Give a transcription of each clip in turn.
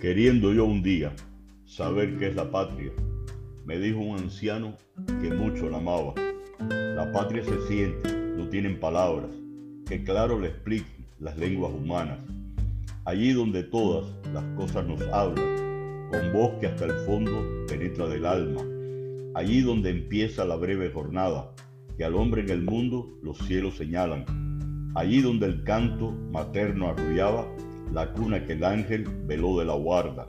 Queriendo yo un día saber qué es la patria, me dijo un anciano que mucho la amaba. La patria se siente, no tienen palabras, que claro le expliquen las lenguas humanas. Allí donde todas las cosas nos hablan, con voz que hasta el fondo penetra del alma. Allí donde empieza la breve jornada, que al hombre en el mundo los cielos señalan. Allí donde el canto materno arrullaba la cuna que el ángel veló de la guarda.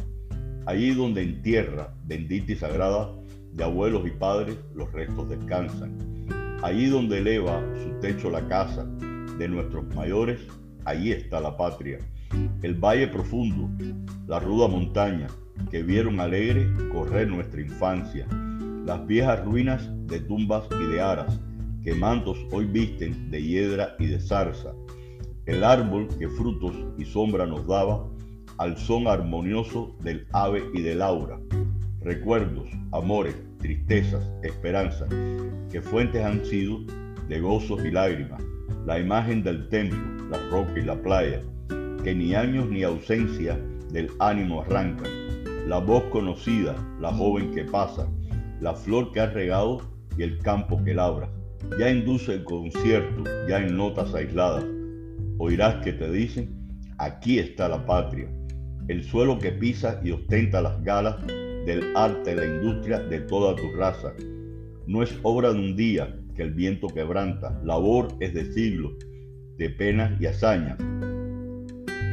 Allí donde en tierra bendita y sagrada de abuelos y padres los restos descansan. Allí donde eleva su techo la casa de nuestros mayores, allí está la patria. El valle profundo, la ruda montaña que vieron alegre correr nuestra infancia. Las viejas ruinas de tumbas y de aras que mantos hoy visten de hiedra y de zarza el árbol que frutos y sombra nos daba, al son armonioso del ave y del aura. Recuerdos, amores, tristezas, esperanzas, que fuentes han sido de gozos y lágrimas, la imagen del templo, la roca y la playa, que ni años ni ausencia del ánimo arrancan, la voz conocida, la joven que pasa, la flor que ha regado y el campo que labra, ya induce el concierto, ya en notas aisladas, oirás que te dicen, aquí está la patria, el suelo que pisa y ostenta las galas del arte la industria de toda tu raza. No es obra de un día que el viento quebranta, labor es de siglos, de penas y hazañas.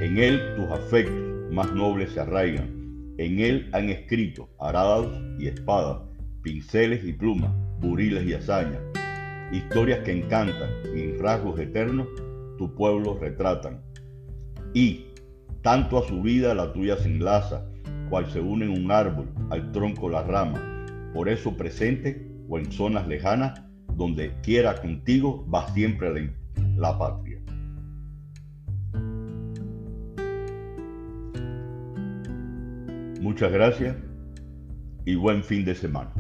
En él tus afectos más nobles se arraigan, en él han escrito arados y espadas, pinceles y plumas, buriles y hazañas, historias que encantan y rasgos eternos tu pueblo retratan. Y tanto a su vida la tuya se enlaza, cual se une en un árbol, al tronco la rama. Por eso presente o en zonas lejanas, donde quiera contigo va siempre la, la patria. Muchas gracias y buen fin de semana.